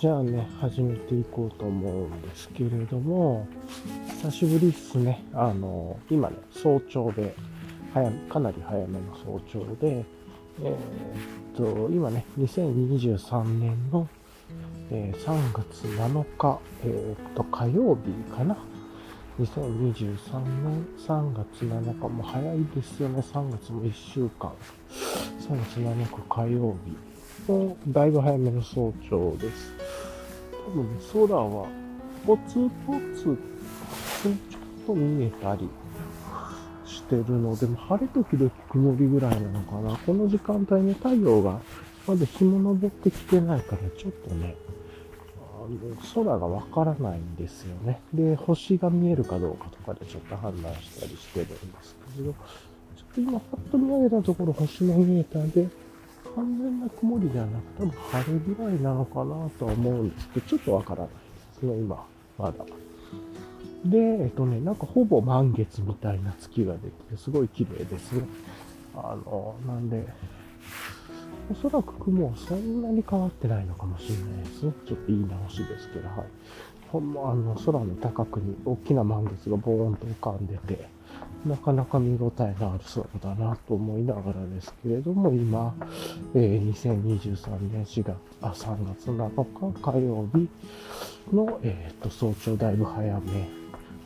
じゃあね、始めていこうと思うんですけれども、久しぶりっすね。あの、今ね、早朝で、早かなり早めの早朝で、えーっと、今ね、2023年の、えー3月7日、えーっと、火曜日かな。2023年3月7日も早いですよね。3月も1週間。3月7日火曜日だいぶ早めの早朝です。多分空はポツポツちょっと見えたりしてるので、晴れ時々曇りぐらいなのかな。この時間帯ね、太陽がまだ日も昇ってきてないから、ちょっとね、空がわからないんですよね。で、星が見えるかどうかとかでちょっと判断したりしてるんですけど、ちょっと今パッと見上げたところ星も見えたんで、完全な曇りではなく多分晴れぐらいなのかなとは思うんですけど、ちょっとわからないですね、今、まだ。で、えっとね、なんかほぼ満月みたいな月ができて、すごい綺麗ですね。あの、なんで、おそらく雲はそんなに変わってないのかもしれないですね。ちょっと言い直しですけど、はい。ほんま、あの、空の高くに大きな満月がボーンと浮かんでて、なかなか見応えのある空だなと思いながらですけれども、今、えー2023年4月、あ、3月7日火曜日の、えー、と早朝だいぶ早め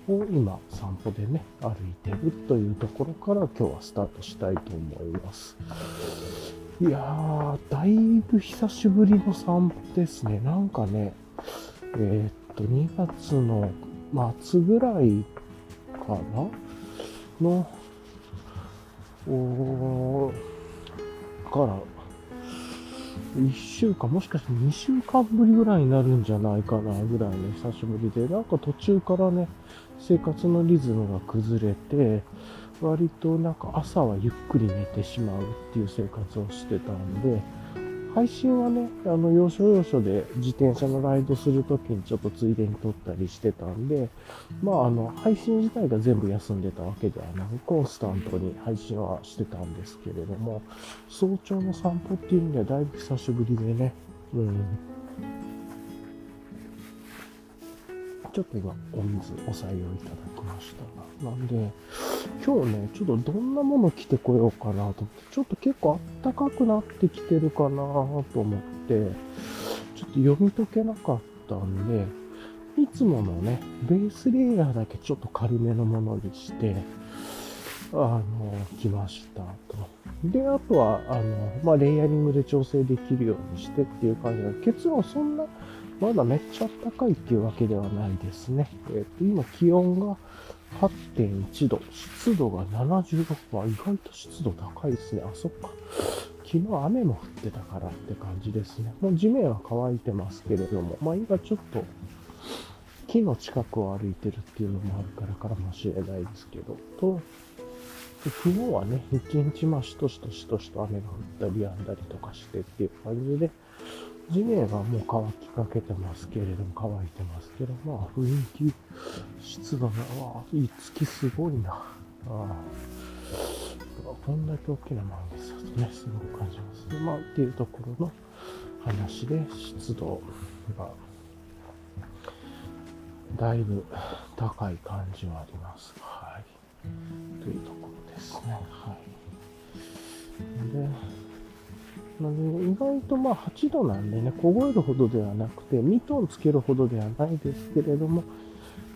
を今散歩でね、歩いてるというところから今日はスタートしたいと思います。いやー、だいぶ久しぶりの散歩ですね。なんかね、えーと、2月の末ぐらいかな？の、おから、1週間、もしかして2週間ぶりぐらいになるんじゃないかなぐらいの久しぶりで、なんか途中からね、生活のリズムが崩れて、割となんか朝はゆっくり寝てしまうっていう生活をしてたんで、配信はね、あの、要所要所で自転車のライドするときにちょっとついでに撮ったりしてたんで、まあ、あの、配信自体が全部休んでたわけではなく、コンスタントに配信はしてたんですけれども、早朝の散歩っていう意味ではだいぶ久しぶりでね、うん。ちょっと今、お水、お採用いただきました。なんで、今日ね、ちょっとどんなもの着てこようかなと思って、ちょっと結構暖かくなってきてるかなと思って、ちょっと読み解けなかったんで、いつものね、ベースレイヤーだけちょっと軽めのものにして、あの、来ましたと。で、あとは、あの、まあ、レイヤリングで調整できるようにしてっていう感じで、結論そんな、まだめっちゃ暖かいっていうわけではないですね。えっ、と、今気温が8.1度、湿度が76%、意外と湿度高いですね。あ、そっか。昨日雨も降ってたからって感じですね。もう地面は乾いてますけれども、まあ今ちょっと木の近くを歩いてるっていうのもあるからかもしれないですけど、と、昨日はね、一日まあしとしとしとしと雨が降ったり止んだりとかしてっていう感じで、地面はもう乾きかけてますけれども、乾いてますけど、まあ雰囲気、湿度が、わあ、いい月すごいな。ああこんだけ大きな。満月だとね、すごく感じますね。まあ、っていうところの話で、湿度が、だいぶ高い感じはあります。はい。というところですね。はい。で、なんで意外とまあ8度なんでね、凍えるほどではなくて、ミトンつけるほどではないですけれども、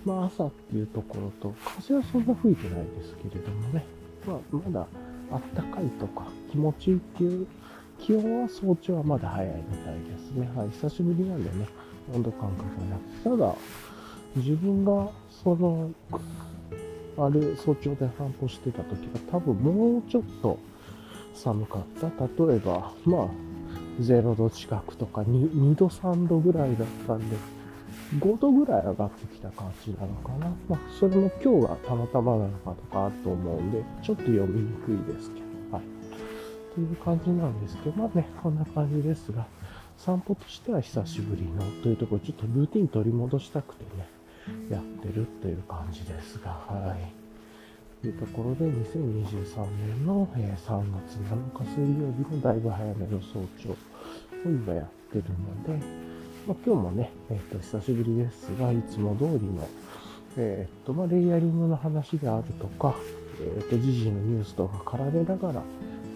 まあ朝っていうところと、風はそんな吹いてないですけれどもね、まあまだあったかいとか気持ちいいっていう気温は早朝はまだ早いみたいですね。はい、久しぶりなんでね、温度感覚がなくて、ただ、自分がその、あれ、早朝で散歩してた時は多分もうちょっと寒かった。例えば、まあ、0度近くとか 2, 2度3度ぐらいだったんで、5度ぐらい上がってきた感じなのかな。まあ、それも今日がたまたまなのかとかあると思うんで、ちょっと読みにくいですけど、はい。という感じなんですけど、まあね、こんな感じですが、散歩としては久しぶりのというところ、ちょっとルーティン取り戻したくてね、やってるという感じですが、はい。というところで、2023年のえ3月7日水曜日のだいぶ早めの早朝を今やってるので、まあ、今日もね、えっ、と、久しぶりですが、いつも通りの、えっ、と、まあ、レイヤリングの話であるとか、えっ、と、時事のニュースとか絡めながら、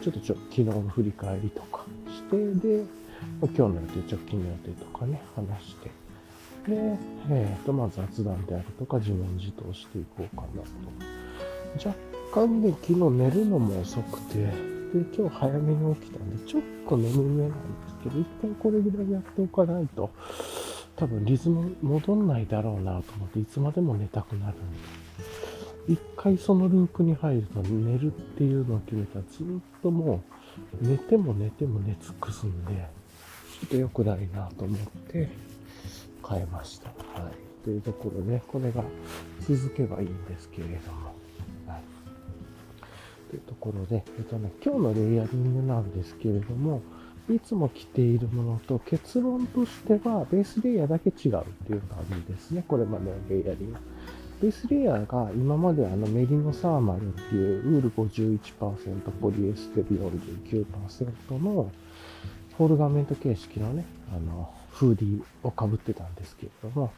ちょっとちょ昨日の振り返りとかして、で、今日の予定、直近の予定とかね、話して、で、えっ、と、まあ、雑談であるとか、自問自答していこうかなと。若干ね、昨日寝るのも遅くて、で、今日早めに起きたんで、ちょっと眠めなんですけど、一回これぐらいやっておかないと、多分リズム戻んないだろうなと思って、いつまでも寝たくなるんで。一回そのループに入ると寝るっていうのを決めたらずっともう寝ても寝ても寝尽くすんで、ちょっと良くないなと思って変えました。はい。というところで、これが続けばいいんですけれども。というところで、えっとね、今日のレイヤリングなんですけれども、いつも着ているものと結論としては、ベースレイヤーだけ違うっていう感じですね。これまでのレイヤリング。ベースレイヤーが今まであのメリノサーマルっていうウール51%、ポリエステル49%のフォール画面ト形式のね、あの、フーディーをかぶってたんですけれども、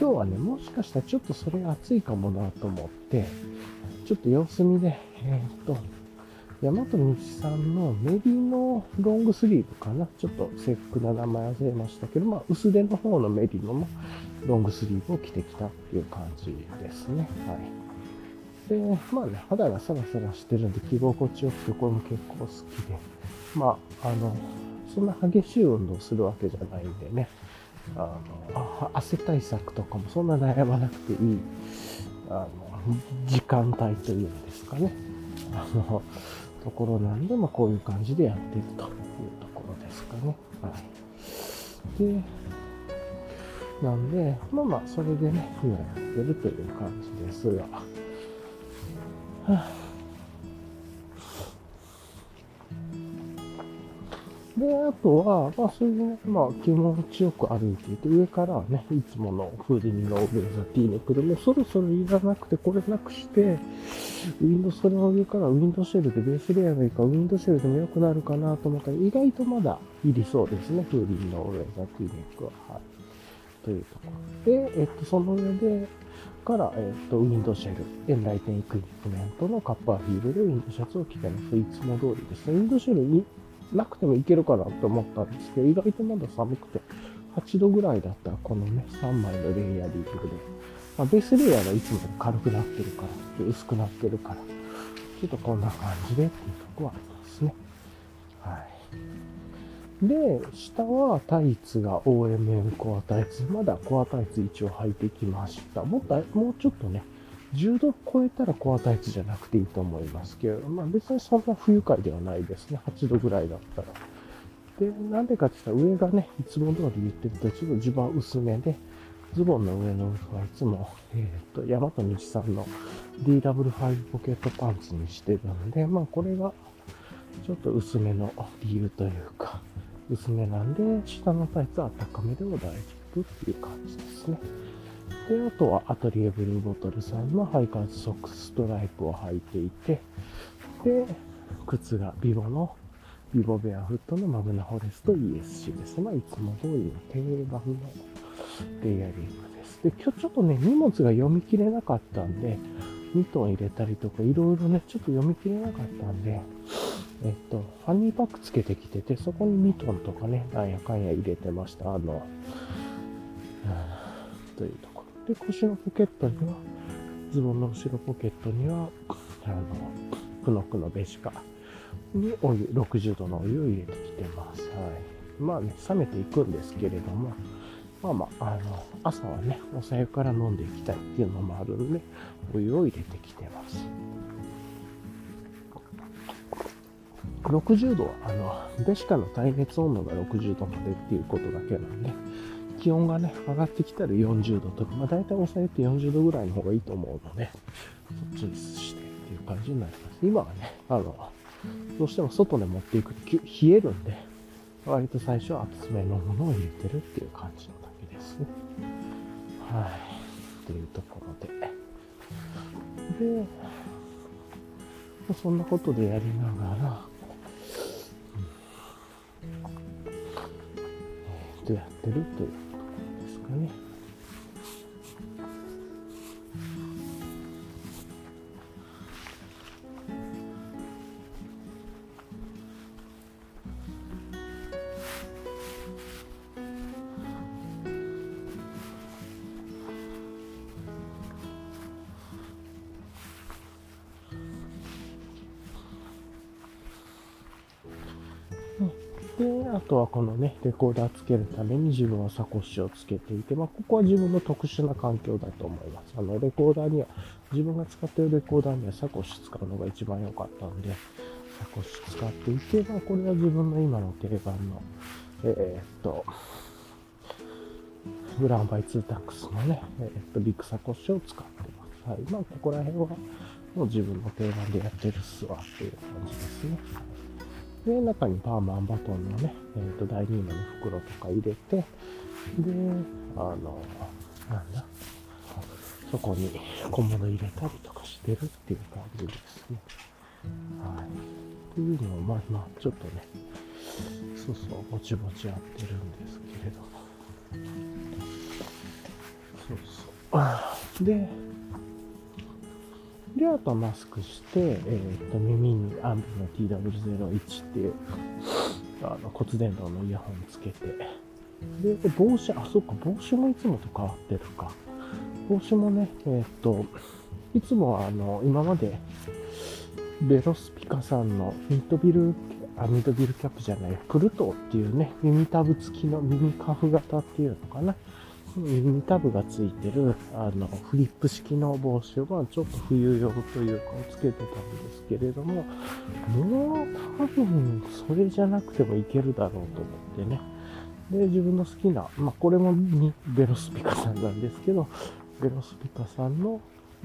今日はね、もしかしたらちょっとそれ暑いかもなと思って、ちょっと様子見で、えー、っと、大和道さんのメリノロングスリーブかな。ちょっとセックな名前忘れましたけど、まあ、薄手の方のメリノのロングスリーブを着てきたっていう感じですね。はい。で、まあね、肌がサラサラしてるんで着心地よくて、これも結構好きで、まあ、あの、そんな激しい運動するわけじゃないんでね、あの、汗対策とかもそんな悩まなくていい、あの、時間帯というんですかね。あの、ところなんで、まあ、こういう感じでやっているというところですかね。はい。で、なんで、まあまあ、それでね、今やってるという感じですが。はあで、あとは、まあ、それでね、まあ、気持ちよく歩いていて、上からはね、いつものフーディングのオベーザ T ネックでもそろそろいらなくて、これなくして、ウィンド、それの上からウィンドシェルでベースレイヤーがいいか、ウィンドシェルでも良くなるかなと思ったら、意外とまだいりそうですね、フーディニのオベーザ T ネックは。はい。というところで、えっと、その上で、から、えっと、ウィンドシェル、エンライテンイクイプメントのカッパーフィールドウィンドシャツを着てます。いつも通りですね。ウィンドシェルになくてもいけるかなと思ったんですけど、意外とまだ寒くて、8度ぐらいだったらこのね、3枚のレイヤーリングで、まあ、ベースレイヤーがいつもより軽くなってるから、薄くなってるから、ちょっとこんな感じでっていうとこはありますね。はい。で、下はタイツが OMM コアタイツ。まだコアタイツ一応履いてきました。もっと、もうちょっとね、10度超えたらコアタイツじゃなくていいと思いますけど、まあ別にそんな不愉快ではないですね。8度ぐらいだったら。で、なんでかって言ったら上がね、いつも通り言ってるとちょっと襦袢薄めで、ズボンの上の上はいつも、えっ、と、ヤマトニチさんの DW5 ポケットパンツにしてるんで、まあこれがちょっと薄めの理由というか、薄めなんで、下のタイツは高めでも大丈夫っていう感じですね。で、あとはアトリエブルーボトルさんのハイカーズソックスストライプを履いていて、で、靴がビボの、ビボベアフットのマグナフォレスト ESC です。まあ、いつも通りの定番のレイヤリングです。で、今日ちょっとね、荷物が読み切れなかったんで、ミトン入れたりとか、いろいろね、ちょっと読み切れなかったんで、えっと、ファニーパックつけてきてて、そこにミトンとかね、なんやかんや入れてました。あの、というとで、腰のポケットには、ズボンの後ろポケットには、あの、クノックのベシカにお湯、60度のお湯を入れてきてます。はい。まあね、冷めていくんですけれども、まあまあ、あの、朝はね、おさゆから飲んでいきたいっていうのもあるんで、お湯を入れてきてます。60度は、あの、ベシカの耐熱温度が60度までっていうことだけなんで、気温がね、上がってきたら40度とか、まあ大体抑えて40度ぐらいの方がいいと思うので、そっちにしてっていう感じになります。今はね、あの、どうしても外で持っていくと冷えるんで、割と最初は厚めのものを入れてるっていう感じのだけですね。はい。というところで。で、そんなことでやりながら、うん、えー、っとやってるというかこのね、レコーダーつけるために自分はサコッシュをつけていて、まあ、ここは自分の特殊な環境だと思います。あの、レコーダーには、自分が使っているレコーダーにはサコッシュ使うのが一番良かったんで、サコッシュ使っていて、まあ、これは自分の今の定番の、えー、っと、ブランバイツータックスのね、えー、っと、ビッグサコッシュを使ってます。はい。まあ、ここら辺は、もう自分の定番でやってるっすわっていう感じですね。で、中にパーマンバトンのね、えっ、ー、と、第2の袋とか入れて、で、あの、なんだ、そこに小物入れたりとかしてるっていう感じですね。はい。っていうのを、まあまあ、ちょっとね、そうそう、ぼちぼちやってるんですけれども。そうそう。で、で、あとマスクして、えっ、と、耳にアンビの TW01 っていう、あの、骨伝導のイヤホンつけて、で、帽子、あ、そっか、帽子もいつもと変わってるか。帽子もね、えっ、と、いつもあの、今まで、ベロスピカさんのミッドビル、あ、ミッドビルキャップじゃない、プルトーっていうね、耳タブ付きの耳カフ型っていうのかな。耳タブがついてる、あの、フリップ式の帽子はちょっと冬用というかつけてたんですけれども、もう多分それじゃなくてもいけるだろうと思ってね。で、自分の好きな、まあ、これもベロスピカさんなんですけど、ベロスピカさんの、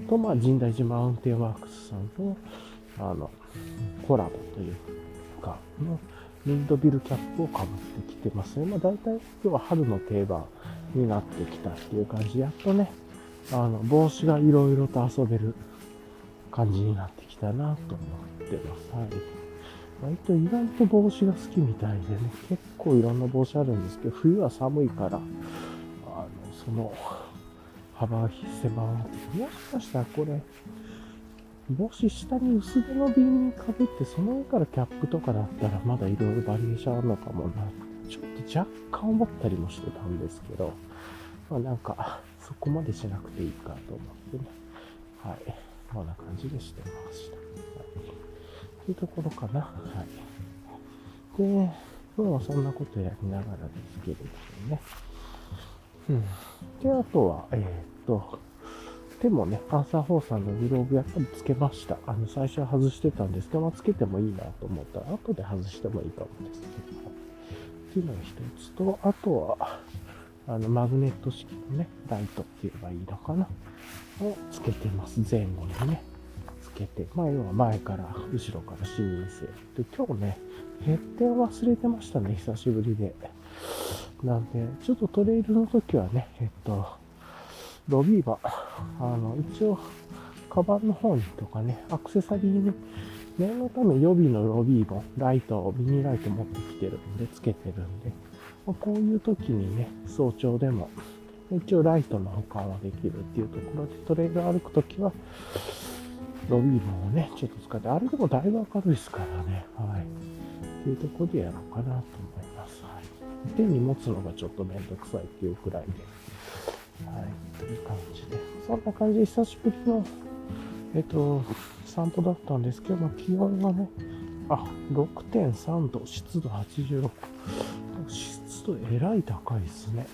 と、まあ、神代寺マウンテンワークスさんと、あの、コラボというか、の、ミンドビルキャップをかぶってきてますね。まあ、大体今日は春の定番。になってきたっていう感じやっとね、あの、帽子がいろいろと遊べる感じになってきたなと思ってます。はい。割と意外と帽子が好きみたいでね、結構いろんな帽子あるんですけど、冬は寒いから、あの、その、幅が狭まってもしかしたらこれ、帽子下に薄手の瓶にかぶって、その上からキャップとかだったらまだいろいろバリエーションあるのかもなちょっと若干思ったりもしてたんですけど、まあなんか、そこまでしなくていいかと思ってね。はい。こんな感じでしてました。はい。というところかな。はい。で、今日はそんなことやりながらですけれどもね。うん。で、あとは、えー、っと、でもね、パンサー4さんのグローブやっぱりつけました。あの、最初は外してたんですけど、まあ、つけてもいいなと思ったら、後で外してもいいかもですけど。っていうのが一つと、あとは、あの、マグネット式のね、ライトって言えばいいのかな？をつけてます。前後にね、つけて。まあ、要は前から、後ろから視認性。で、今日ね、ヘッテン忘れてましたね、久しぶりで。なんで、ちょっとトレイルの時はね、えっと、ロビーバ、あの、一応、カバンの方にとかね、アクセサリーにね念のため予備のロビーもライトをミニライト持ってきてるんで、つけてるんで、まこういう時にね、早朝でも、一応ライトの保管はできるっていうところで、トレイル歩くときは、ロビーもね、ちょっと使って、あれでもだいぶ明るいですからね、はい。っていうところでやろうかなと思います。はい。手に持つのがちょっとめんどくさいっていうくらいで、はい、という感じで。そんな感じで久しぶりの、えっと、散歩だったんですけど、まあ、気温がね、あ、6.3度、湿度86。湿度えらい高いですね。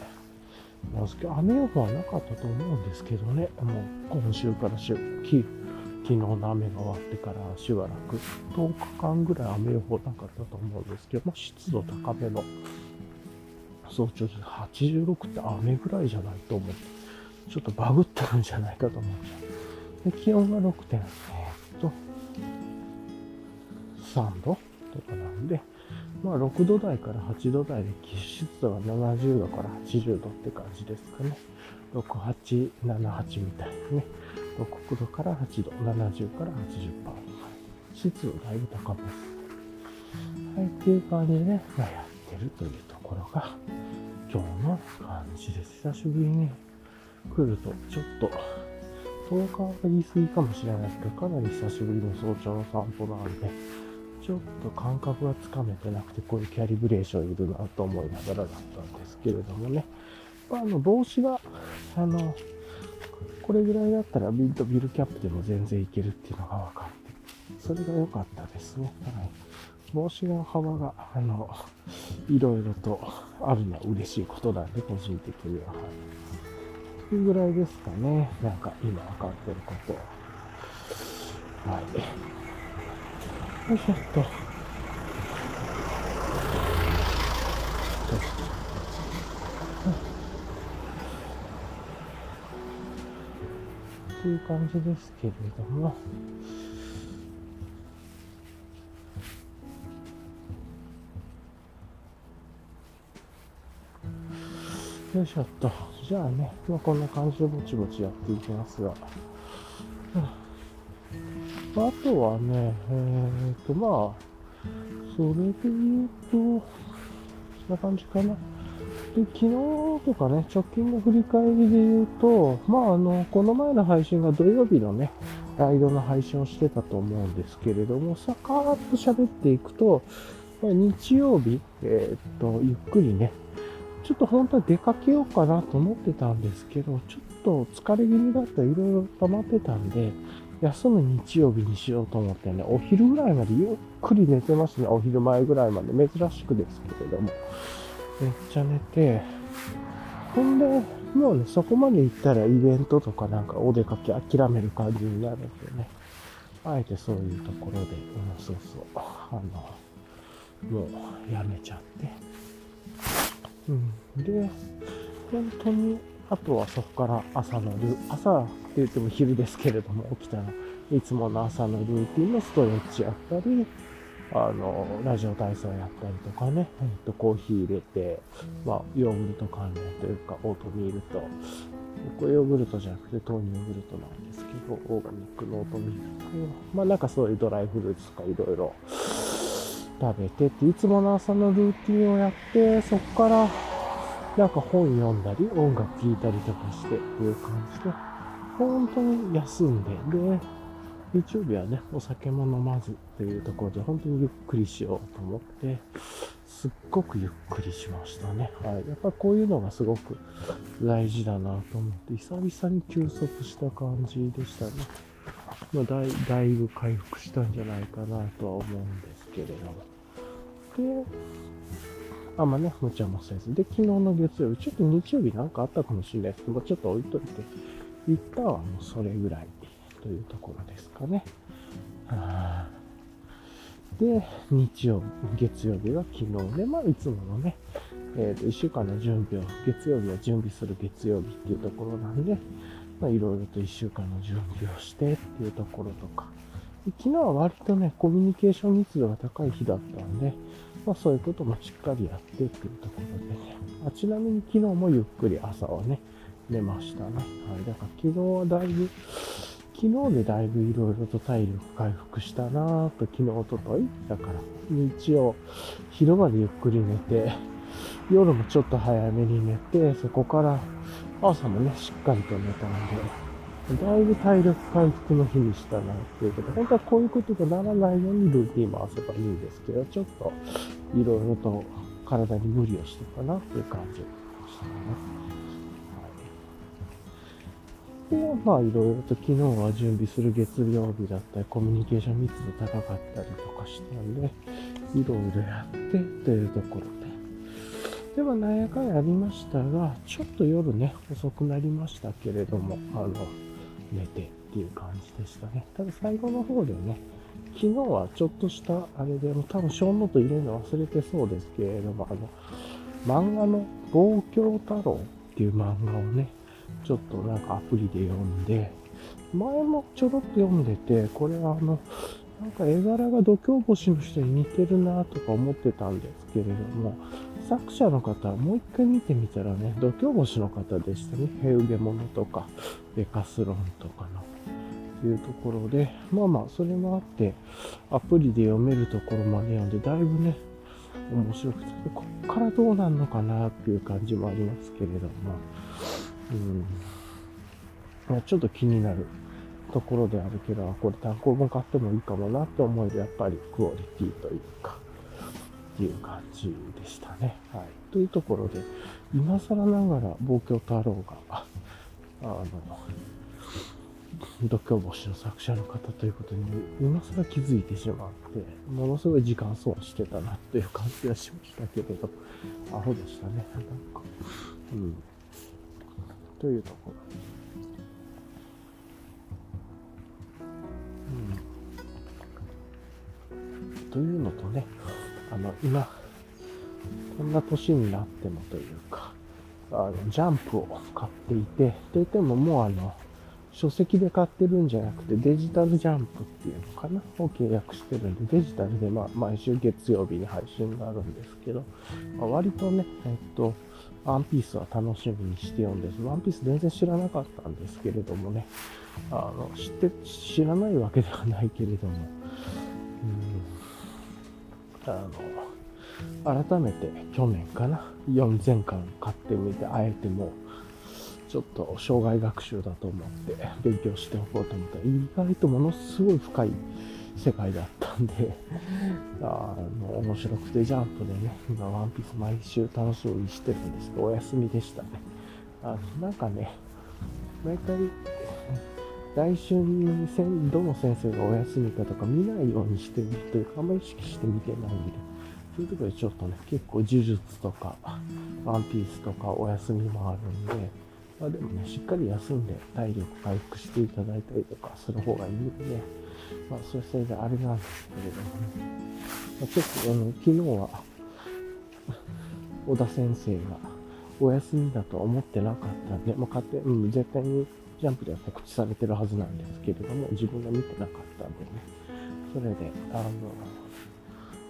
雨予報はなかったと思うんですけどね、もう今週から週、昨日の雨が終わってからしばらく10日間ぐらい雨予報なかったと思うんですけど、まあ、湿度高めの早朝で86って雨ぐらいじゃないと思って、ちょっとバグってるんじゃないかと思っちゃう。で気温が6.3と、3度とかなんで、まあ6度台から8度台で湿度が70度から80度って感じですかね。6、8、7、8みたいなね。6度から8度、70から80%。湿度だいぶ高めです。はい、っていう感じでね、まあ、やってるというところが、今日の感じです。久しぶりに来ると、ちょっと、10日は言い過ぎかもしれないですけど、かなり久しぶりの早朝の散歩なんで、ちょっと感覚がつかめてなくて、こういうキャリブレーションいるなと思いながらだったんですけれどもね。まあ、の、帽子が、あの、これぐらいだったらビンとビルキャップでも全然いけるっていうのが分かって、それが良かったですね。はい。帽子の幅が、あの、いろいろとあるのは嬉しいことなんで、個人的には。はい。いうぐらいですかね。なんか今わかってること。はい。よいしょっと。という感じですけれども、よいしょっと。じゃあね、まあ、こんな感じでぼちぼちやっていきますが。あとはね、えっ、と、まあ、それで言うと、こんな感じかな。で、昨日とかね、直近の振り返りで言うと、まあ、あの、この前の配信が土曜日のね、ライドの配信をしてたと思うんですけれども、さかーっと喋っていくと、日曜日、えー、っと、ゆっくりね、ちょっと本当は出かけようかなと思ってたんですけど、ちょっと疲れ気味だったらいろいろ溜まってたんで、休む日曜日にしようと思ってね、お昼ぐらいまでゆっくり寝てますね。お昼前ぐらいまで。珍しくですけれども。めっちゃ寝て、ほんで、もうね、そこまで行ったらイベントとかなんかお出かけ諦める感じになるんでね。あえてそういうところで、うん、そうそう、あの、もうやめちゃって。で、本当に、あとはそこから朝のル朝って言っても昼ですけれども、起きたらいつもの朝のルーティンのストレッチやったり、あの、ラジオ体操やったりとかね、えっと、コーヒー入れて、まあ、ヨーグルト関連というか、オートミールと、僕はヨーグルトじゃなくて豆乳ヨーグルトなんですけど、オーガニックのオートミールと、まあなんかそういうドライフルーツとかいろいろ食べてって、いつもの朝のルーティンをやって、そこから、なんか本読んだり、音楽聴いたりとかしてっていう感じで、本当に休んで、で、日曜日はね、お酒も飲まずっていうところで、本当にゆっくりしようと思って、すっごくゆっくりしましたね。はい。やっぱこういうのがすごく大事だなと思って、久々に休息した感じでしたね。まあ、だいだいぶ回復したんじゃないかなとは思うんですけれども。で、あんまね、無茶もせず。で、昨日の月曜日、ちょっと日曜日なんかあったかもしれないですけど、ちょっと置いといて、一旦はもうそれぐらいというところですかね。で、日曜日、月曜日が昨日で、まあ、いつものね、えっ、ー、と、一週間の準備を、月曜日は準備する月曜日っていうところなんで、まあ、いろいろと一週間の準備をしてっていうところとか、昨日は割とね、コミュニケーション密度が高い日だったんで、まあそういうこともしっかりやってっていうところでね。あちなみに昨日もゆっくり朝はね、寝ましたね。はい。だから昨日はだいぶ、昨日でだいぶいろいろと体力回復したなぁと、昨日、おとといだから、日曜、昼までゆっくり寝て、夜もちょっと早めに寝て、そこから朝もね、しっかりと寝たんで、だいぶ体力回復の日にしたなっていうこと、本当はこういうことがならないようにルーティン回せばいいんですけど、ちょっといろいろと体に無理をしてたなっていう感じでしたね。はい、で、まあいろいろと昨日は準備する月曜日だったり、コミュニケーション密度高かったりとかしたんで、いろいろやってというところで、では、なんやかんやりましたが、ちょっと夜ね、遅くなりましたけれども、あの、寝てっていう感じでしたね。ただ最後の方でね、昨日はちょっとしたあれで、も多分小ノート入れるの忘れてそうですけれども、あの、漫画の望郷太郎っていう漫画をね、ちょっとなんかアプリで読んで、前もちょろっと読んでて、これはあの、なんか絵柄が度胸星の人に似てるなとか思ってたんですけれども、作者の方、もう一回見てみたらね、度胸星の方でしたね。ヘウゲモノとか、ベカスロンとかの。いうところで、まあまあ、それもあって、アプリで読めるところまで読んで、だいぶね、面白くて、こっからどうなるのかなっていう感じもありますけれども、うん、ちょっと気になるところであるけど、これ単行本買ってもいいかもなって思える、やっぱりクオリティというか、っていう感じでしたね。はい。というところで、今更ながら、望郷太郎が、あの、度胸星の作者の方ということに、今更気づいてしまって、ものすごい時間損してたなっていう感じがしましたけれど、アホでしたね。なんか、うん。というところ。うん。というのとね、あの、今、こんな年になってもというか、あの、ジャンプを買っていて、といってももうあの、書籍で買ってるんじゃなくてデジタルジャンプっていうのかなを契約してるんで、デジタルでまあ毎週月曜日に配信があるんですけど、まあ、割とね、えっと、ワンピースは楽しみにして読んでワンピース全然知らなかったんですけれどもね、あの、知って、知らないわけではないけれども、うん、あの、改めて去年かな、4前巻買ってみて、あえてもう、ちょっと障害学習だと思って勉強しておこうと思ったら、意外とものすごい深い世界だったんで、あの、面白くてジャンプでね、今ワンピース毎週楽しみにしてるんですけど、お休みでしたね。あの、なんかね、毎回、来週にどの先生がお休みかとか見ないようにしてるというか、あんまり意識して見てないんで、そういうところでちょっとね、結構呪術とか、ワンピースとかお休みもあるんで、まあでもね、しっかり休んで体力回復していただいたりとかする方がいいんでね、まあそれそれであれなんですけれどもね、まあ、ちょっとあの、昨日は、小田先生がお休みだと思ってなかったんで、まあ勝手、うん、絶対にジャンプでは告知されてるはずなんですけれども、自分が見てなかったんでね、それで、あの、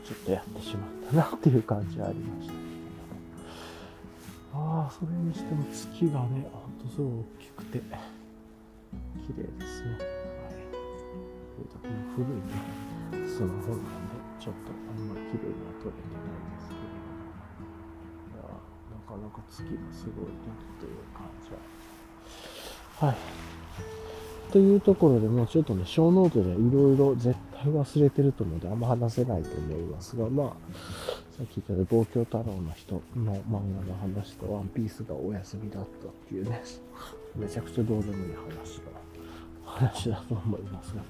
ちょっとやってしまったなっていう感じはありました。ああ、それにしても月がね、ほんとすごい大きくて、綺麗ですね。はい。これだけ古いね、スマホなんで、ちょっとあんまり綺麗には撮れてないんですけど、いやなかなか月がすごいなという感は。い。というところでもうちょっとね、ショーノートでいろいろ絶対忘れてると思うので、あんま話せないと思いますが、まあ、さっき言った望郷太郎の人の漫画の話とワンピースがお休みだったっていうね、めちゃくちゃどうでもいい話だ、話だと思いますが、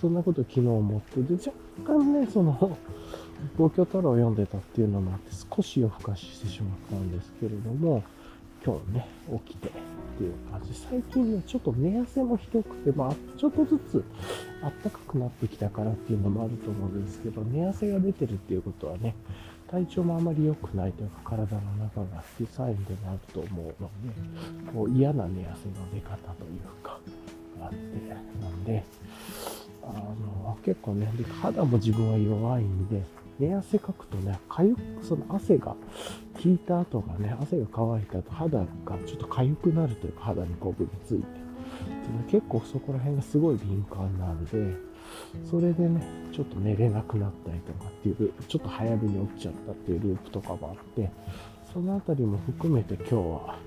そんなこと昨日思って、で、若干ね、その、望郷太郎を読んでたっていうのもあって、少し夜更かししてしまったんですけれども、今日ね、起きてっていう感じ。最近ね、ちょっと寝汗もひどくて、まあ、ちょっとずつ暖かくなってきたからっていうのもあると思うんですけど、寝汗が出てるっていうことはね、体調もあまり良くないというか、体の中がっていうサインでもあると思うので、こう嫌な寝汗の出方というか、あって、なんで、あの、結構ね、で肌も自分は弱いんで、寝汗かくとね、かゆく、その汗が効いた後がね、汗が乾いた後、肌がちょっと痒くなるというか、肌にこぶりついて。結構そこら辺がすごい敏感なんで、それでね、ちょっと寝れなくなったりとかっていう、ちょっと早めに起きちゃったっていうループとかもあって、そのあたりも含めて今日は、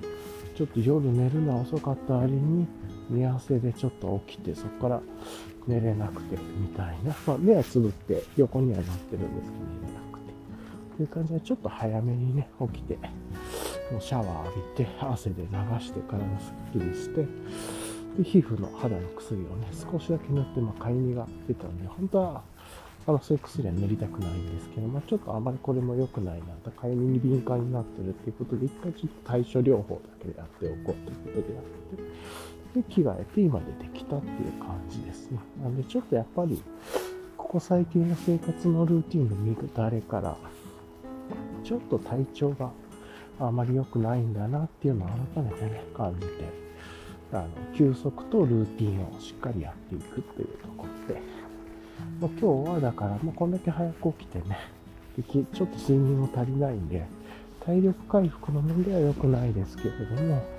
ちょっと夜寝るのは遅かった割に、寝汗でちょっと起きて、そこから寝れなくて、みたいな。まあ、目はつぶって横にはなってるんですけど、寝れなくて。っていう感じで、ちょっと早めにね、起きて、もうシャワー浴びて、汗で流して体すっきりして、で、皮膚の肌の薬をね、少しだけ塗って、まあ、かゆみが出たんで、本当は、あの、そういう薬は塗りたくないんですけど、まあ、ちょっとあまりこれも良くないなと、かゆみに敏感になってるっていうことで、一回ちょっと対処療法だけでやっておこうということでやって、で、着替えて今出てきたっていう感じですね。なんで、ちょっとやっぱり、ここ最近の生活のルーティンの見たれから、ちょっと体調があまり良くないんだなっていうのを改めてね、感じて、あの休息とルーティンをしっかりやっていくっていうところで、ま、今日はだから、まあ、こんだけ早く起きてね、ちょっと睡眠も足りないんで、体力回復の面では良くないですけれども、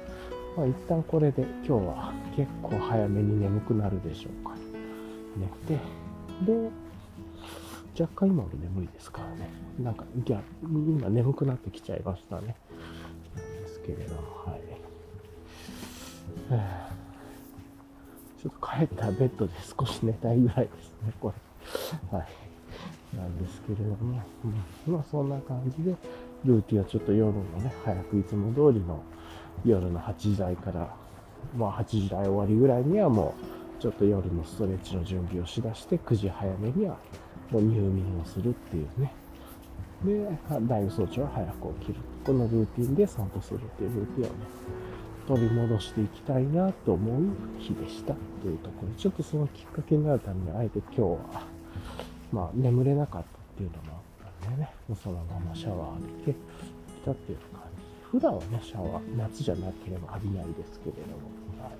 まあ、一旦これで今日は結構早めに眠くなるでしょうか。寝て、で、若干今も眠いですからね。なんか、いや、今眠くなってきちゃいましたね。なんですけれど、はい。ちょっと帰ったベッドで少し寝たいぐらいですね、これ。はい。なんですけれども、うん、まあそんな感じで、ルーティンはちょっと夜のね、早くいつも通りの夜の8時台から、まあ8時台終わりぐらいにはもう、ちょっと夜のストレッチの準備をしだして、9時早めにはもう入眠をするっていうね。で、大予早朝は早く起きる。このルーティンで散歩するっていうルーティンをね、取り戻していきたいなと思う日でしたというところちょっとそのきっかけになるためにあえて今日は、まあ眠れなかったっていうのもあったんでね、そのままシャワー浴びてきたっていう感じ。普段はね、シャワー、夏じゃなければ浴びないですけれども、はい。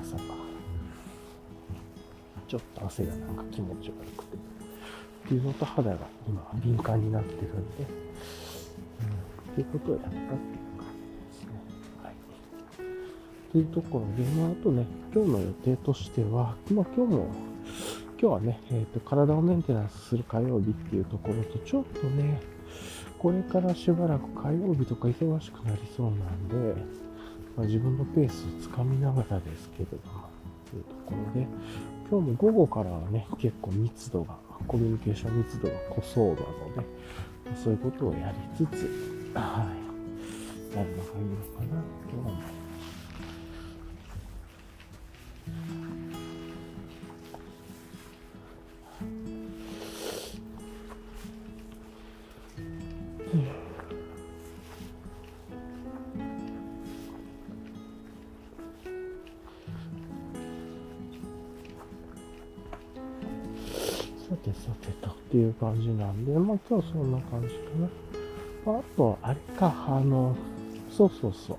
朝かちょっと汗がなんか気持ち悪くて。っていうのと肌が今敏感になってるんで、うん、っていうことをやったっていう感じですね。はい。というところで、まあ、あとね、今日の予定としては、まあ今日も、今日はね、えっ、ー、と、体をメンテナンスする火曜日っていうところと、ちょっとね、これからしばらく火曜日とか忙しくなりそうなんで、まあ、自分のペースをつかみながらですけれども、というところで、今日も午後からはね、結構密度が、コミュニケーション密度が濃そうなので、そういうことをやりつつ、はい、やるのがいいのかな？と思い感じなんで、まあ今日そんな感じかな。あと、あれか、あの、そうそうそう。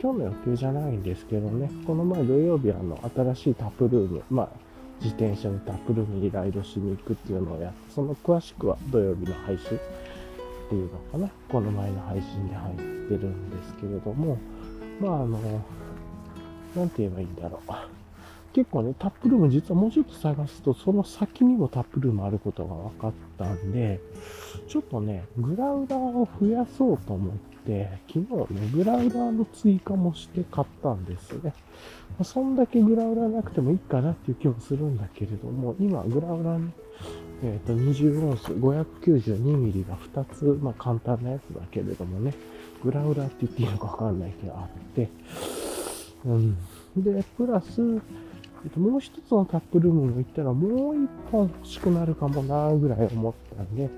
今日の予定じゃないんですけどね、この前土曜日あの、新しいタップルーム、まあ、自転車でタップルームにライドしに行くっていうのをやって、その詳しくは土曜日の配信っていうのかな。この前の配信で入ってるんですけれども、まああの、なんて言えばいいんだろう。結構ね、タップルーム実はもうちょっと探すと、その先にもタップルームあることが分かったんで、ちょっとね、グラウラーを増やそうと思って、昨日ね、グラウラーの追加もして買ったんですね。ま、そんだけグラウラーなくてもいいかなっていう気もするんだけれども、今、グラウラーに、えっ、ー、と、20オンス、592ミリが2つ、まあ簡単なやつだけれどもね、グラウラーって言っていいのかわかんないけどあって、うん。で、プラス、もう一つのタップルームも行ったらもう一本欲しくなるかもなぐらい思ったんで、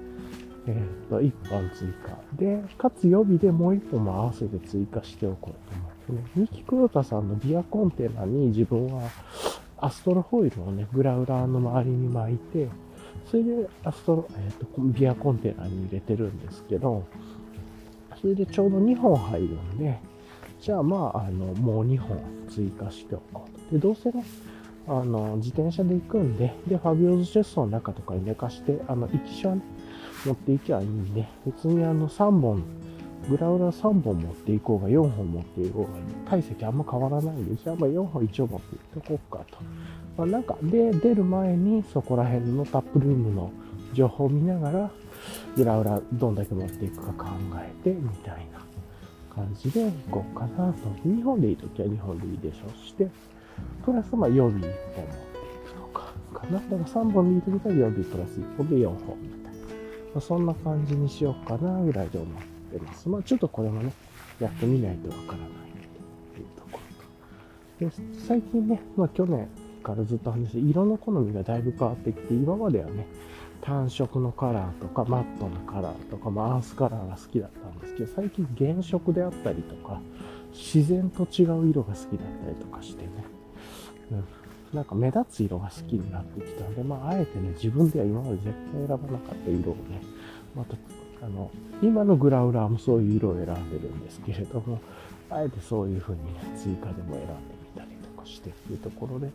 えっ、と、一本追加。で、かつ予備でもう一本も合わせて追加しておこうと思ってね。ミキクロタさんのビアコンテナに自分はアストロホイルをね、グラウラーの周りに巻いて、それでアストロ、えっ、と、ビアコンテナに入れてるんですけど、それでちょうど2本入るんで、じゃあまあ、あの、もう2本追加しておこうと。で、どうせね、あの、自転車で行くんで、で、ファビオーズチェストの中とかに寝かして、あの、行き車ね、持っていきゃいいんで、別にあの、3本、グラウラ3本持っていこうが、4本持っていこうが、体積あんま変わらないんで、じゃあまあ4本一応持っていっておこうかと。まあ、なんか、で、出る前にそこら辺のタップルームの情報を見ながら、グラウラどんだけ持っていくか考えて、みたいな感じで行こうかなと。2本でいいときは2本でいいでしょうして、プラスまあ予備1本持っていくのか。かな。だから3本見てみたら予備プラス1本で4本みたいな。まあ、そんな感じにしようかなぐらいで思ってます。まあちょっとこれもね、やってみないとわからないというところと。で、最近ね、まあ去年からずっと話して、色の好みがだいぶ変わってきて、今まではね、単色のカラーとか、マットのカラーとか、まあ、アースカラーが好きだったんですけど、最近原色であったりとか、自然と違う色が好きだったりとかしてね、うん、なんか目立つ色が好きになってきた。んで、まあ、あえてね、自分では今まで絶対選ばなかった色をね、また、あの、今のグラウラーもそういう色を選んでるんですけれども、あえてそういう風にね、追加でも選んでみたりとかしてっていうところで、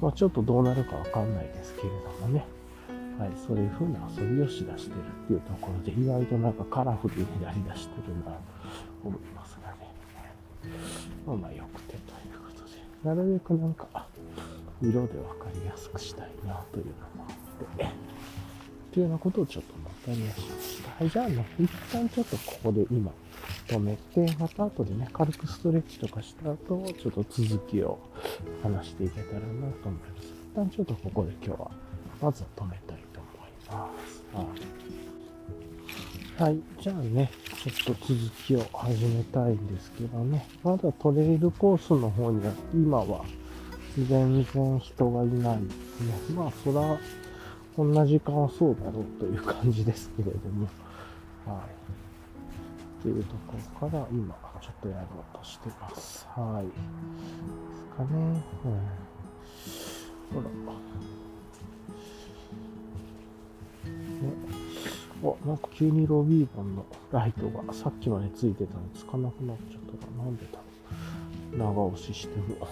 まあ、ちょっとどうなるかわかんないですけれどもね、はい、そういう風な遊びをしだしてるっていうところで、意外となんかカラフルになりだしてるなと思いますがね。まあまあよく、なるべくなんか、色で分かりやすくしたいなというのもあって、っていうようなことをちょっとまたね、しました。はい、じゃあね、一旦ちょっとここで今、止めて、また後でね、軽くストレッチとかした後、ちょっと続きを話していけたらなと思います。一旦ちょっとここで今日は、まずは止めたいと思います。はい。はいじゃあね、ちょっと続きを始めたいんですけどね、まだトレイルコースの方には、今は全然人がいないですね。まあ、そら、こんな時間はそうだろうという感じですけれども、はい。っていうところから今、ちょっとやろうとしてます。はい。ですかね。うん。ほら。あ、なんか急にロビーバンのライトがさっきまでついてたのつかなくなっちゃったからなんでだろう。長押ししても、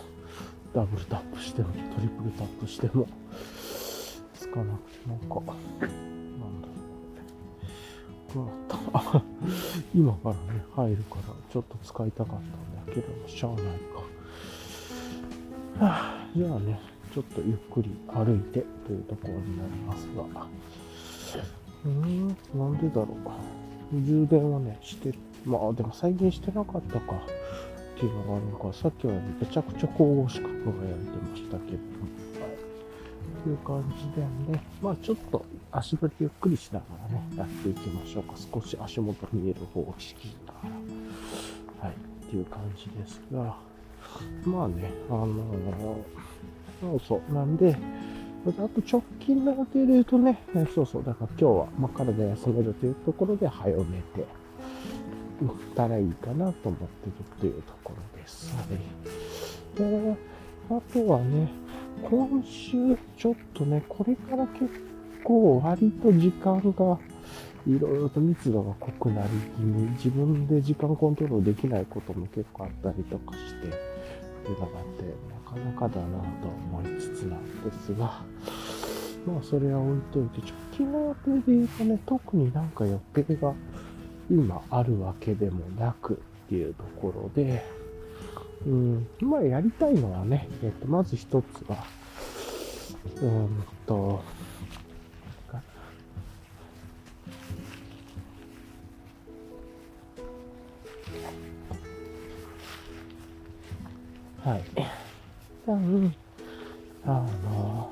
ダブルタップしても、トリプルタップしても、つかなくて、なんか、なんだろう。こうなった。今からね、入るから、ちょっと使いたかったんだけど、しゃあないか。はあ、じゃあね、ちょっとゆっくり歩いてというところになりますが、うん、なんでだろう。充電はね、して、まあでも再現してなかったかっていうのがあるのか、さっきはめちゃくちゃ光合四角がやれてましたけど、はい。という感じでね、まあちょっと足取りゆっくりしながらね、やっていきましょうか。少し足元見える方を意識しながら。はい。っていう感じですが、まあね、あのー、そうそう。なんで、あと直近の予定で言うとね、そうそう、だから今日は、まあ、体休めるというところで早めて、行ったらいいかなと思ってるというところです。はい。で、あとはね、今週ちょっとね、これから結構割と時間がいろいろと密度が濃くなり気味、自分で時間コントロールできないことも結構あったりとかして、っていうのがあって、かなかだなと思いつつなんですが、まあそれは置いといて、直近の予定で言うとね、特になんか予定が今あるわけでもなくっていうところで、うん、まあやりたいのはね、えっと、まず一つは、うんと、はい。旦、あの、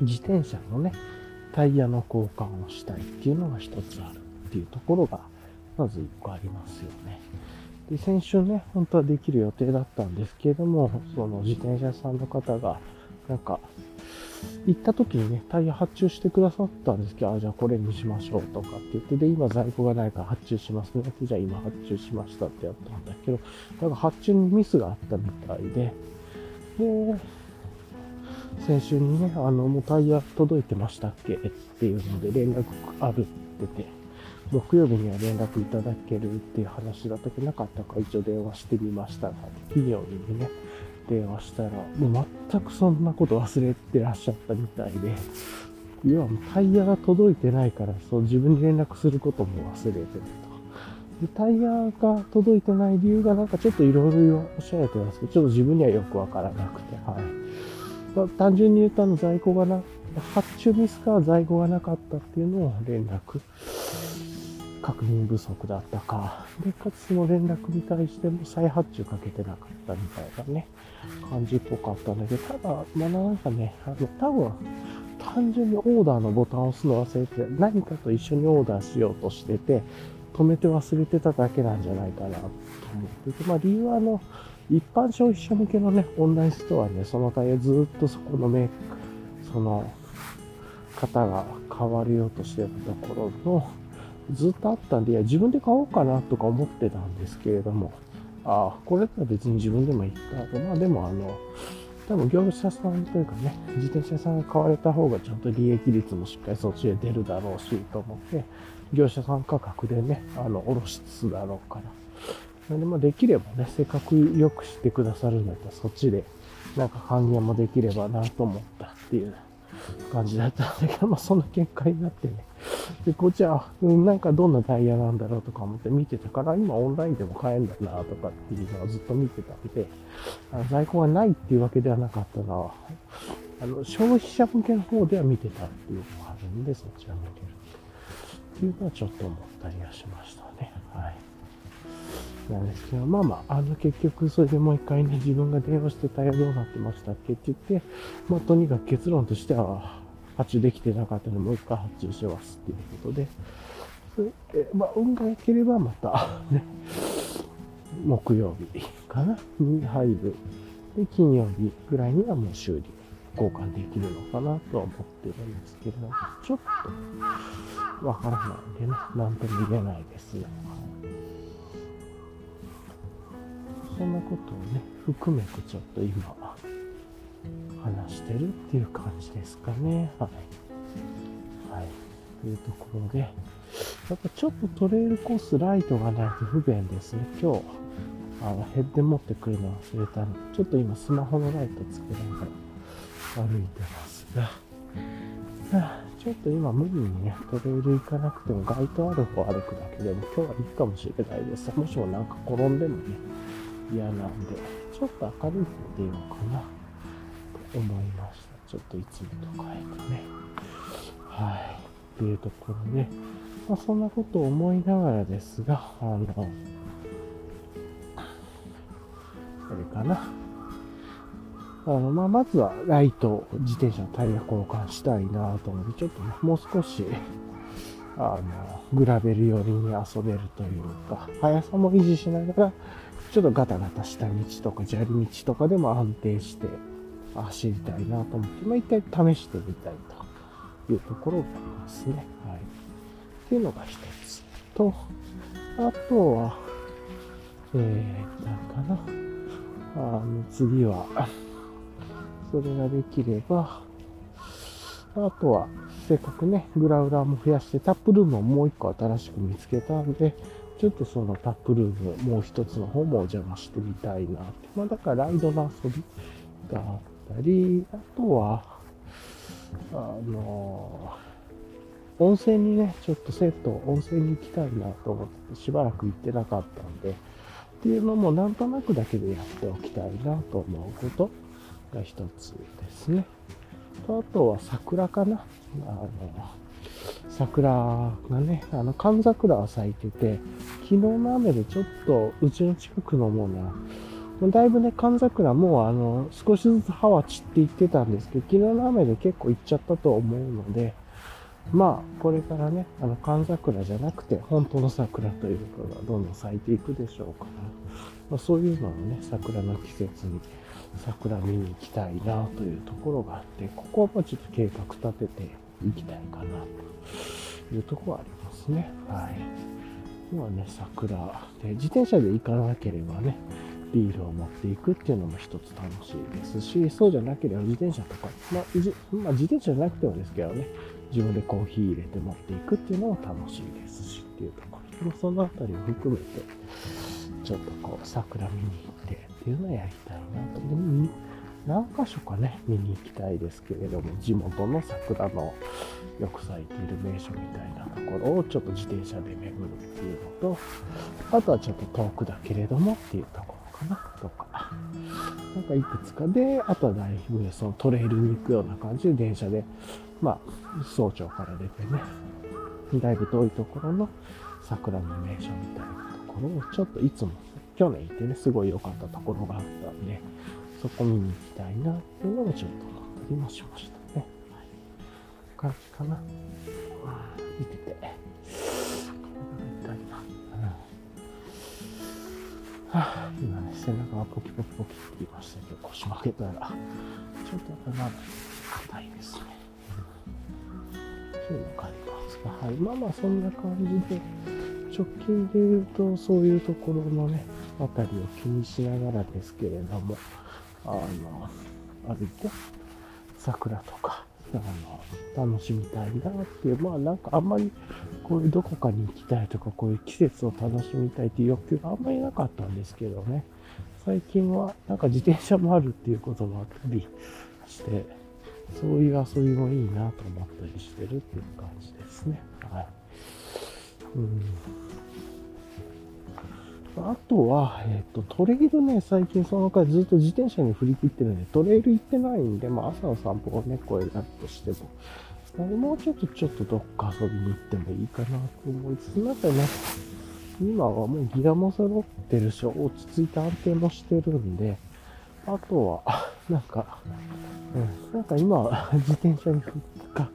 自転車のね、タイヤの交換をしたいっていうのが一つあるっていうところが、まず一個ありますよね。で、先週ね、本当はできる予定だったんですけれども、その自転車さんの方が、なんか、行った時にね、タイヤ発注してくださったんですけど、あ、じゃあこれにしましょうとかって言って、で、今在庫がないから発注しますねって、じゃあ今発注しましたってやったんだけど、なんか発注にミスがあったみたいで、で、先週にね、あの、もうタイヤ届いてましたっけっていうので連絡あるってて、木曜日には連絡いただけるっていう話だったけど、なかったか。一応電話してみましたが、企業にね、電話したら、もう全くそんなこと忘れてらっしゃったみたいで、要はもうタイヤが届いてないから、そう自分に連絡することも忘れてると。で、タイヤが届いてない理由がなんかちょっといろいろおっしゃられてますけど、ちょっと自分にはよくわからなくて、はい。まあ、単純に言うとあの在庫がな、発注ミスか在庫がなかったっていうのを連絡確認不足だったか。で、かつその連絡に対しても再発注かけてなかったみたいなね、感じっぽかったんだけど、ただ、まあなんかね、あの、多分、単純にオーダーのボタンを押すの忘れて、何かと一緒にオーダーしようとしてて、止めて忘れてただけなんじゃないかなと思ってて、まあ理由はあの、一般消費者向けのね、オンラインストアね、そのタイヤずっとそこのメーカー、その方が買われようとしてたところの、ずっとあったんで、いや、自分で買おうかなとか思ってたんですけれども、ああ、これだったら別に自分でもいいかと。まあでも、あの、多分業者さんというかね、自転車さんが買われた方がちゃんと利益率もしっかりそっちで出るだろうし、と思って、業者さん価格でね、あの、おろしつつだろうから。で、まあできればね、せっかく良くしてくださるんだったらそっちで、なんか還元もできればなと思ったっていう感じだったんだけど、まあそんな結果になってね、で、こっちは、うんなんかどんなタイヤなんだろうとか思って見てたから、今オンラインでも買えるんだなとかっていうのはずっと見てたんで、あの在庫がないっていうわけではなかったのは、あの、消費者向けの方では見てたっていうのがあるんで、そちら見てるっていうのはちょっと思ったりはしましたね。はい。なんですけど、まあまあ、あの結局それでもう一回ね、自分が電話してタイヤどうなってましたっけって言って、まあとにかく結論としては、発注できてなかったので、もう一回発注しますっていうことで、それで、まあ運が良ければまた、ね、木曜日かな？に入る。で、金曜日ぐらいにはもう修理、交換できるのかなとは思ってるんですけれども、ちょっとわからないんでね、なんとも言えないですね。そんなことをね、含めてちょっと今、話してるっていう感じですかね。はい。はい。というところで、やっぱちょっとトレイルコースライトがないと不便ですね。今日、あの、ヘッド持ってくるの忘れたので、ちょっと今スマホのライトつけながら歩いてますが、あ、ちょっと今無理にね、トレイル行かなくても街灯ある方歩くだけでも今日はいいかもしれないです。もしもなんか転んでもね、嫌なんで、ちょっと明るい方でいいのかな思いました。ちょっといつもと変えてね。はい。っていうところで、まあ、そんなことを思いながらですが、あの、これかな。あの、まあ、まずはライト、自転車のタイヤ交換したいなと思って、ちょっとね、もう少し、あの、グラベル寄りに遊べるというか、速さも維持しながら、ちょっとガタガタした道とか砂利道とかでも安定して走りたいなと思って、まあ、一回試してみたいというところがありますね。はい。っていうのが一つと、あとは、えー、なんかな。あの、次は、それができれば、あとは、せっかくね、グラウラーも増やして、タップルームをもう一個新しく見つけたんで、ちょっとそのタップルーム、もう一つの方もお邪魔してみたいなって。まあだからライドの遊びがあったり、あとは、あの、温泉にね、ちょっとセット、温泉に行きたいなと思ってしばらく行ってなかったんで、っていうのもなんとなくだけでやっておきたいなと思うことが一つですね。とあとは桜かな。あの桜がね、あの、寒桜は咲いてて、昨日の雨でちょっとうちの近くのものは、だいぶね、寒桜もあの、少しずつ葉は散っていってたんですけど、昨日の雨で結構行っちゃったと思うので、まあ、これからね、あの、寒桜じゃなくて、本当の桜というかがどんどん咲いていくでしょうから、まあ、そういうのをね、桜の季節に桜見に行きたいなというところがあって、ここはまあちょっと計画立てて行きたいかなというところはありますね。はい。今ね、桜で、自転車で行かなければね、ビールを持っていくっていうのも一つ楽しいですし、そうじゃなければ自転車とか、まあ、まあ、自転車じゃなくてもですけどね、自分でコーヒー入れて持っていくっていうのも楽しいですしっていうところ。そのあたりを含めて、ちょっとこう、桜見に行ってっていうのをやりたいなと。で何箇所かね、見に行きたいですけれども、地元の桜のよく咲いている名所みたいなところをちょっと自転車で巡るっていうのと、あとはちょっと遠くだけれどもっていうところかな、とか。なんかいくつかで、あとはだいぶそのトレイルに行くような感じで電車で、まあ、早朝から出てね、だいぶ遠いところの桜の名所みたいなところをちょっといつも、去年行ってね、すごい良かったところがあったんで、そこ見に行きたいなっていうのもちょっと思ったりもしましたね。はい。感じかな。今ね、背中がポキポキポキって言いましたけど、腰負けたら、ちょっと頭が硬いですね。そういうのがありますが、はい。まあまあ、そんな感じで、直近で言うと、そういうところのね、あたりを気にしながらですけれども、あの、歩いて、桜とか、あの、楽しみたいなっていう、まあなんかあんまり、こういうどこかに行きたいとか、こういう季節を楽しみたいっていう欲求があんまりなかったんですけどね。最近は、なんか自転車もあるっていうこともあったりして、そういう遊びもいいなと思ったりしてるっていう感じですね。はい。うんあとは、えっ、ー、と、トレイルね、最近その回ずっと自転車に振り切ってるんで、トレイル行ってないんで、まあ朝の散歩をね、こうやるとしても、もうちょっとちょっとどっか遊びに行ってもいいかなと思いつつ、なんかね、今はもうギアも揃ってるし、落ち着いた安定もしてるんで、あとは、なんか、うん、なんか今、自転車に振った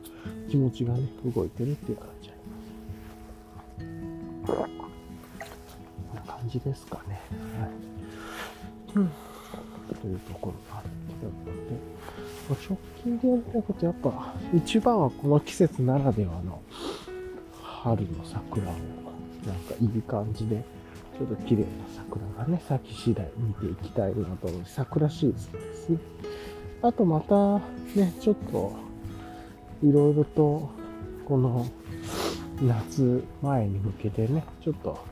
気持ちがね、動いてるっていう感じあります。感じですかね。はい。うん。というところがあってので、直近でやりたいこと、やっぱ、一番はこの季節ならではの春の桜を、なんかいい感じで、ちょっと綺麗な桜がね、咲き次第見ていきたいなと思う桜シーズンですね。あとまた、ね、ちょっと、いろいろと、この、夏前に向けてね、ちょっと、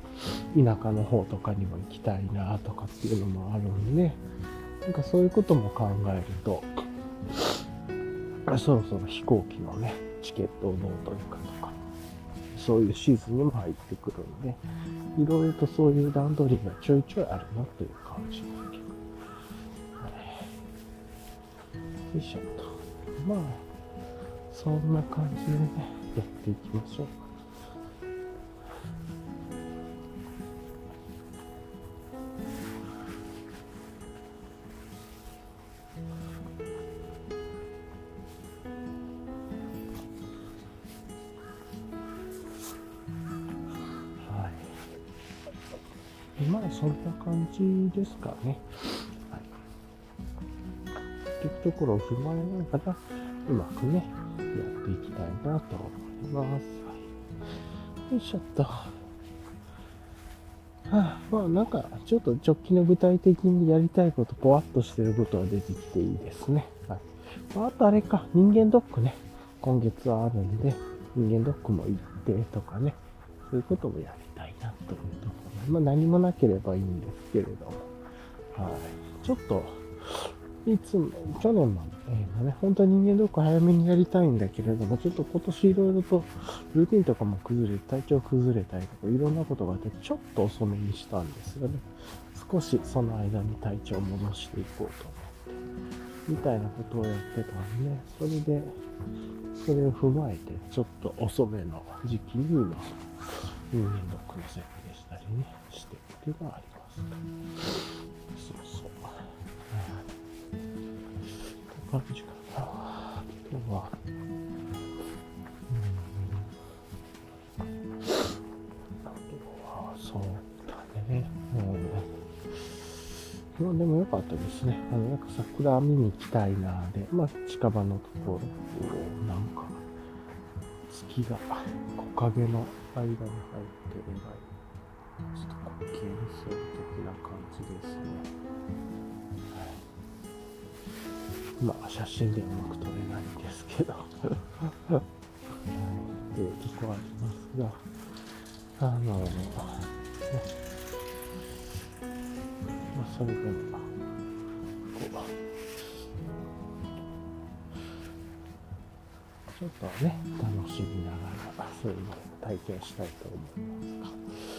田舎の方とかにも行きたいなとかっていうのもあるんで、なんかそういうことも考えると、そろそろ飛行機のね、チケットをどう取るかとか、そういうシーズンにも入ってくるんで、いろいろとそういう段取りがちょいちょいあるなという感じですけど。よいしょと。まあ、そんな感じでね、やっていきましょうか。じですかね。はい。というところを踏まえながら、うまくね、やっていきたいなと思います。よいしょっと。はあ、まあなんか、ちょっと直近の具体的にやりたいこと、ぽわっとしてることが出てきていいですね。はい。まあ、あとあれか、人間ドックね、今月はあるんで、人間ドックも行ってとかね、そういうこともやりまあ、何もなければいいんですけれども、はい。ちょっと、いつも、去年まで、えー、ね、本当は人間ドック早めにやりたいんだけれども、ちょっと今年いろいろとルーティンとかも崩れ、体調崩れたりとか、いろんなことがあって、ちょっと遅めにしたんですよね。少しその間に体調を戻していこうと思って、みたいなことをやってたんで、それで、それを踏まえて、ちょっと遅めの時期に今、人間ドックの設定したりね、してっていうのはありますそうそう。って感じかな。あとは、うん、あとは、そうだね。うん。まあでも良かったですね。あの、なんか桜見に行きたいなで、まあ近場のところ、なんか、月が木陰の間に入ってるちょっと幻想的な感じですね。はい、まあ、写真でうまく撮れないんですけど。はい、い。うとこありますが、あの、ね、まあ、それでも、こう、ちょっとね、楽しみながら、そういうのを体験したいと思います。が。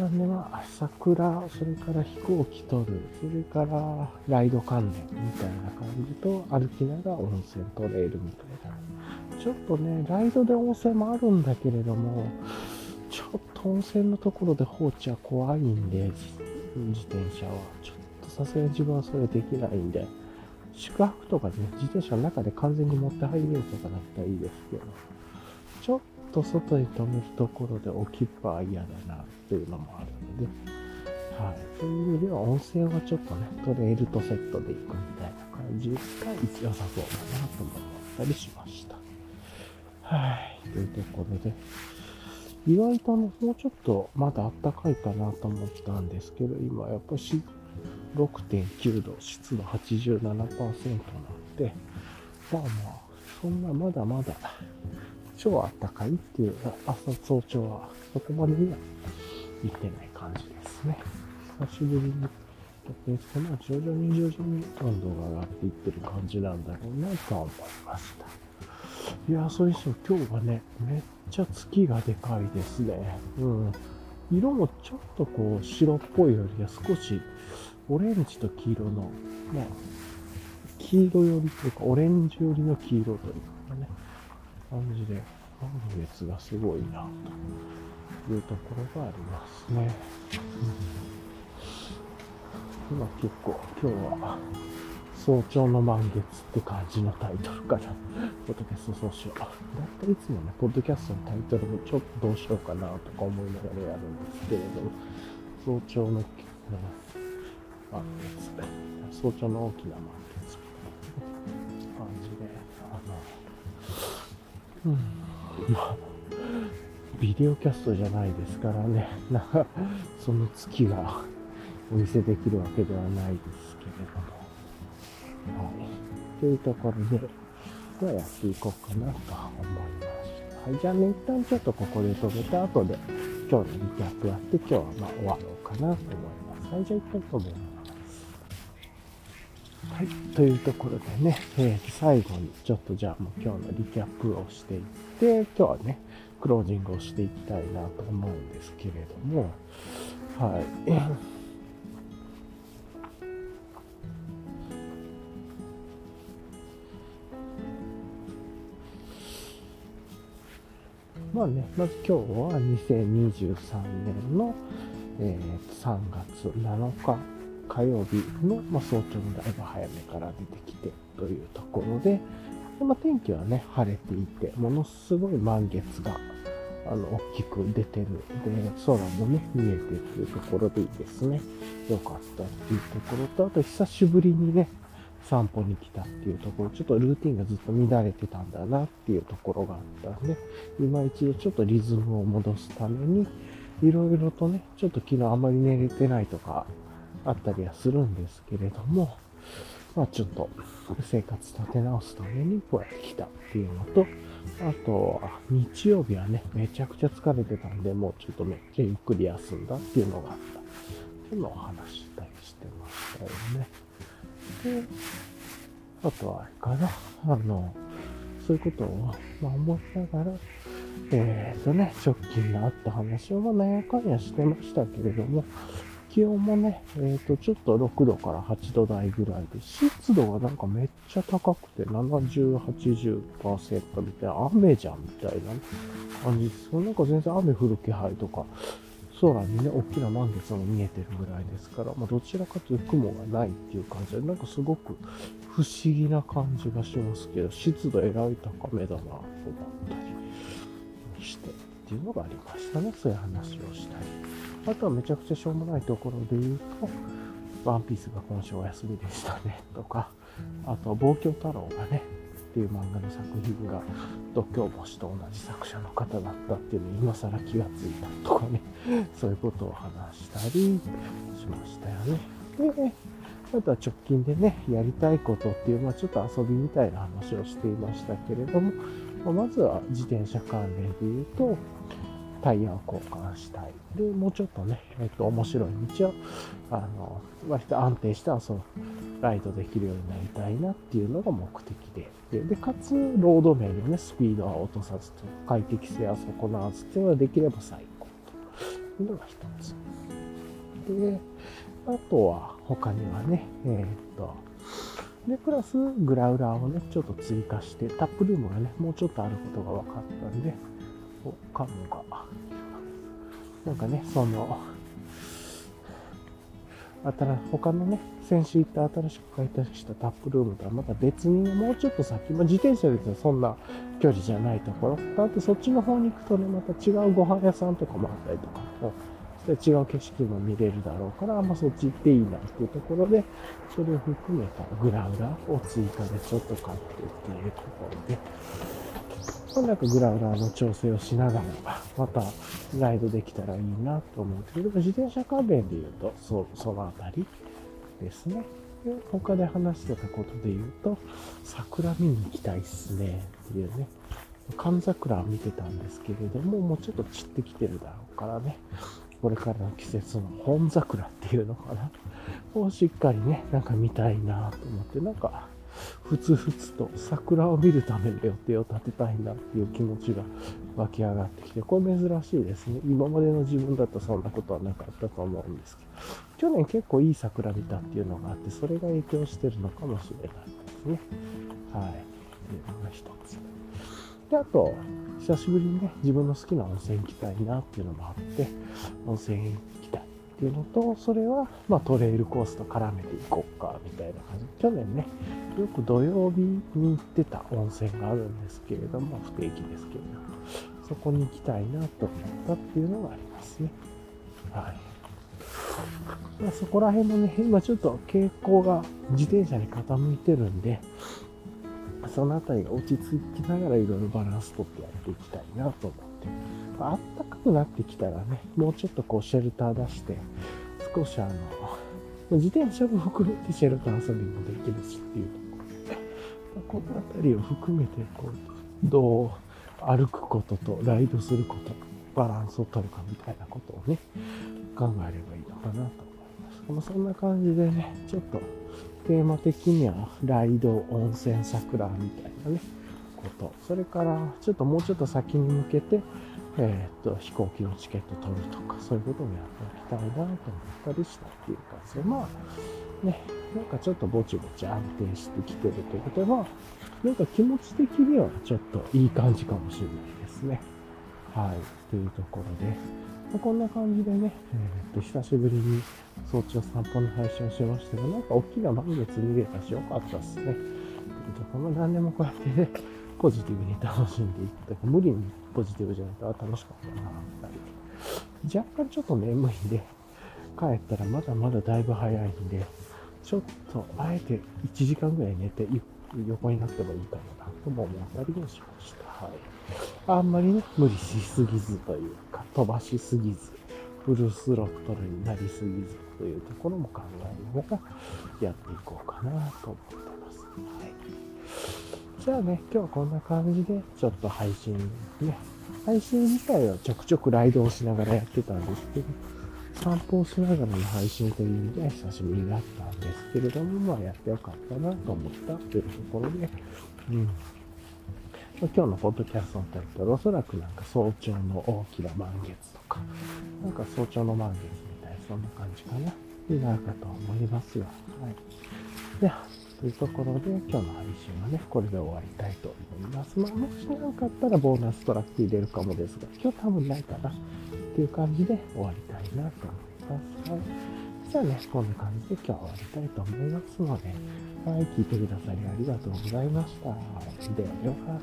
なんでは桜、それから飛行機撮る、それからライド関連みたいな感じと歩きながら温泉トレイルみたいな。ちょっとね、ライドで温泉もあるんだけれども、ちょっと温泉のところで放置は怖いんで、自転車は。ちょっとさすがに自分はそれできないんで、宿泊とかね、自転車の中で完全に持って入れるとかだったらいいですけど、と外に止めるところで置きっぱは嫌だなっていうのもあるので、はい。そういう意味では温泉はちょっとね、トレイルとセットで行くみたいな感じが良さそうだなと思ったりしました。はい。というところで、意外とね、もうちょっとまだあったかいかなと思ったんですけど、今やっぱし6.9度、湿度87%なんで、まあまあ、そんなまだまだ超あったかいっていう朝早朝はそこまでには行ってない感じですね。久しぶりにですけど、ま徐々に徐々に温度が上がっていってる感じなんだろうなとは思いました。いや、それにしても今日はね、めっちゃ月がでかいですね。うん。色もちょっとこう白っぽいよりは少しオレンジと黄色の、まあ、黄色寄りというかオレンジ寄りの黄色というか、感じで、満月がすごいなというところがありますね。うん、今結構今日は早朝の満月って感じのタイトルから、ポッドキャストそうしよう。だいたいつもね、ポッドキャストのタイトルもちょっとどうしようかなとか思いながらやるんですけれども、早朝の、満月、早朝の大きな満月みたいなうん、まあ、ビデオキャストじゃないですからね、な、その月がお見せできるわけではないですけれども、はい。というところで、ではやっていこうかなと思いました。はい。じゃあね、一旦ちょっとここで止めた後で、今日のリキャップやって、今日はま終わろうかなと思います。はい。じゃあ一旦止めます。はい。というところでね、えー、最後にちょっとじゃあもう今日のリキャップをしていって、今日はね、クロージングをしていきたいなと思うんですけれども、はい。まあね、まず今日は2023年の、えー、3月7日火曜日の、ま、早朝にだいぶ早めから出てきてというところで、でまあ、天気はね、晴れていて、ものすごい満月があの大きく出てるで、空もね、見えてっていうところでいいですね。よかったっていうところと、あと久しぶりにね、散歩に来たっていうところ、ちょっとルーティンがずっと乱れてたんだなっていうところがあったんで、今一度ちょっとリズムを戻すために、いろいろとね、ちょっと昨日あまり寝れてないとかあったりはするんですけれども、まあちょっと生活立て直すためにこうやって来たっていうのと、あと日曜日はね、めちゃくちゃ疲れてたんで、もうちょっとめっちゃゆっくり休んだっていうのがあった。っていうのを話したりしてましたよね。で、あとはあれかな、あの、そういうことを、ま、思いながら、えっ、ー、とね、直近のあった話を、まあ、なんやかんやしてましたけれども、気温もね、えっ、ー、と、ちょっと6度から8度台ぐらいで、湿度がなんかめっちゃ高くて、70、80%みたいな、雨じゃんみたいな感じです。なんか全然雨降る気配とか、空にね、大きな満月も見えてるぐらいですから、まあ、どちらかというと雲がないっていう感じで、なんかすごく不思議な感じがしますけど、湿度えらい高めだなと思ったりしてっていうのがありましたね。そういう話をしたり。あとはめちゃくちゃしょうもないところで言うと、ワンピースが今週お休みでしたねとか、あと、望郷太郎がね、っていう漫画の作品が度胸星と同じ作者の方だったっていうのに今更気がついたとかね、そういうことを話したりしましたよね。で、あとは直近でね、やりたいことっていう、まあちょっと遊びみたいな話をしていましたけれども、まあ、まずは自転車関連で言うと、タイヤを交換したい。で、もうちょっとね、えっと、面白い道を、あの、割と安定したそのライドできるようになりたいなっていうのが目的で。で、でかつ、ロード面でね、スピードは落とさずと、快適性は損なわずっていうのができれば最高というのが一つ。で、あとは、他にはね、えー、っと、で、プラス、グラウラーをね、ちょっと追加して、タップルームがね、もうちょっとあることが分かったんで、お、カムが、なんかね、その、新他のね、先週行った新しく開拓したタップルームとはまた別に、もうちょっと先、まあ、自転車ですよそんな距離じゃないところ、あとそっちの方に行くとね、また違うご飯屋さんとかもあったりとか、して違う景色も見れるだろうから、まあ、そっち行っていいなっていうところで、それを含めたグラウラを追加でちょっと買ってっていうところで、まあ、なんかグラウラーの調整をしながら、またライドできたらいいなと思うけど、自転車関連で言うと、そそのあたりですね。他で話してたことで言うと、桜見に行きたいっすねっていうね。寒桜見てたんですけれども、もうちょっと散ってきてるだろうからね。これからの季節の本桜っていうのかな。をしっかりね、なんか見たいなと思って、なんか、ふつふつと桜を見るための予定を立てたいなっていう気持ちが湧き上がってきて、これ珍しいですね。今までの自分だとそんなことはなかったと思うんですけど、去年結構いい桜見たっていうのがあって、それが影響してるのかもしれないですね。はい。っていうのが一つ。で、あと、久しぶりにね、自分の好きな温泉行きたいなっていうのもあって、温泉行きたいっていうのと、それは、まあ、トレイルコースと絡めていこうか、みたいな感じ。去年ね、よく土曜日に行ってた温泉があるんですけれども、不定期ですけれども、そこに行きたいなと思ったっていうのがありますね。はい。まあ、そこら辺もね、今ちょっと傾向が自転車に傾いてるんで、そのあたりが落ち着きながらいろいろバランスとってやっていきたいなと思って。あったかくなってきたらね、もうちょっとこうシェルター出して、少しあの、自転車も含めてシェルター遊びもできるしっていうところで、このあたりを含めて、こう、どう歩くこととライドすること、バランスを取るかみたいなことをね、考えればいいのかなと思います。そんな感じでね、ちょっとテーマ的にはライド、温泉、桜みたいなね、こと。それから、ちょっともうちょっと先に向けて、えー、っと、飛行機のチケット取るとか、そういうこともやっておきたいなと思ったりしたっていう感じで、まあ、ね、なんかちょっとぼちぼち安定してきてるということで、まあ、なんか気持ち的にはちょっといい感じかもしれないですね。はい。というところで、ま、こんな感じでね、えー、っと、久しぶりに早朝散歩の配信をしましたが、なんか大きな満月見れたし、よかったっすね。というところ、何でもこうやってね、ポジティブに楽しんでいくというか、無理にポジティブじゃないと、楽しかったな、ったり。若干ちょっと眠いんで、帰ったらまだまだだいぶ早いんで、ちょっとあえて1時間ぐらい寝て横になってもいいかもなとも思ったりもしました。はい。あんまりね、無理しすぎずというか、飛ばしすぎず、フルスロットルになりすぎずというところも考えながらやっていこうかなと思って。じゃあね、今日はこんな感じで、ちょっと配信ね、配信自体はちょくちょくライドをしながらやってたんですけど、散歩をしながらの配信という意味で久しぶりだったんですけれども、まあやってよかったなと思ったというところで、うん。今日のポッドキャストのタイトル、おそらくなんか早朝の大きな満月とか、なんか早朝の満月みたいな、そんな感じかな、になるかと思いますが、はい。で、というところで、今日の配信はね、これで終わりたいと思います。まあ、もしよかったらボーナストラック入れるかもですが、今日多分ないかなっていう感じで終わりたいなと思います。はい。じゃあね、こんな感じで今日は終わりたいと思いますので、はい、聞いてくださりありがとうございました。では、よか。